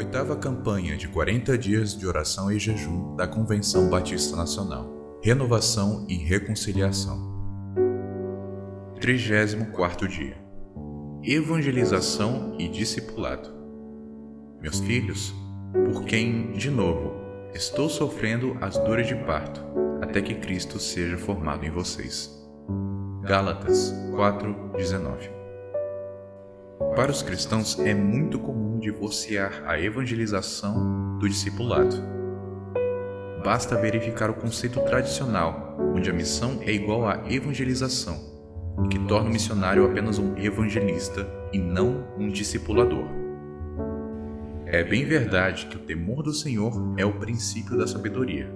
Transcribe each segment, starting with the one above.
Oitava campanha de 40 dias de oração e jejum da Convenção Batista Nacional. Renovação e reconciliação. 34 dia. Evangelização e discipulado. Meus filhos, por quem, de novo, estou sofrendo as dores de parto, até que Cristo seja formado em vocês. Gálatas 4:19 para os cristãos é muito comum divorciar a evangelização do discipulado. Basta verificar o conceito tradicional, onde a missão é igual à evangelização, que torna o missionário apenas um evangelista e não um discipulador. É bem verdade que o temor do Senhor é o princípio da sabedoria.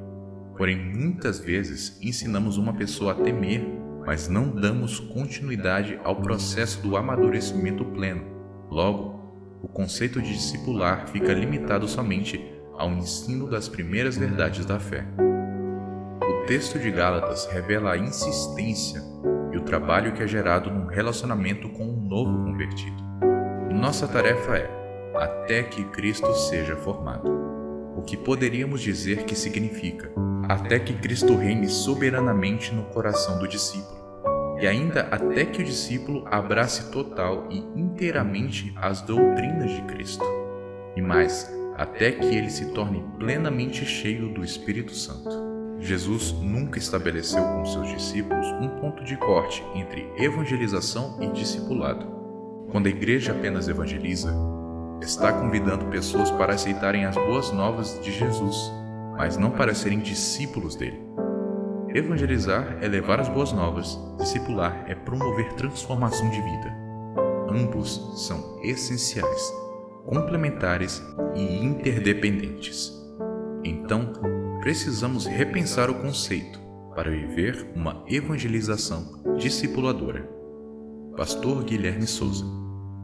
Porém, muitas vezes ensinamos uma pessoa a temer mas não damos continuidade ao processo do amadurecimento pleno. Logo, o conceito de discipular fica limitado somente ao ensino das primeiras verdades da fé. O texto de Gálatas revela a insistência e o trabalho que é gerado num relacionamento com um novo convertido. Nossa tarefa é até que Cristo seja formado. O que poderíamos dizer que significa até que Cristo reine soberanamente no coração do discípulo, e ainda até que o discípulo abrace total e inteiramente as doutrinas de Cristo, e mais, até que ele se torne plenamente cheio do Espírito Santo. Jesus nunca estabeleceu com seus discípulos um ponto de corte entre evangelização e discipulado. Quando a igreja apenas evangeliza, está convidando pessoas para aceitarem as boas novas de Jesus mas não para serem discípulos dele. Evangelizar é levar as boas novas, discipular é promover transformação de vida. Ambos são essenciais, complementares e interdependentes. Então, precisamos repensar o conceito para viver uma evangelização discipuladora. Pastor Guilherme Souza,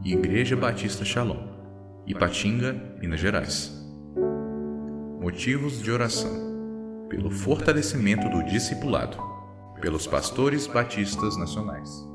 Igreja Batista Shalom, Ipatinga, Minas Gerais. Motivos de oração: pelo fortalecimento do discipulado, pelos pastores batistas nacionais.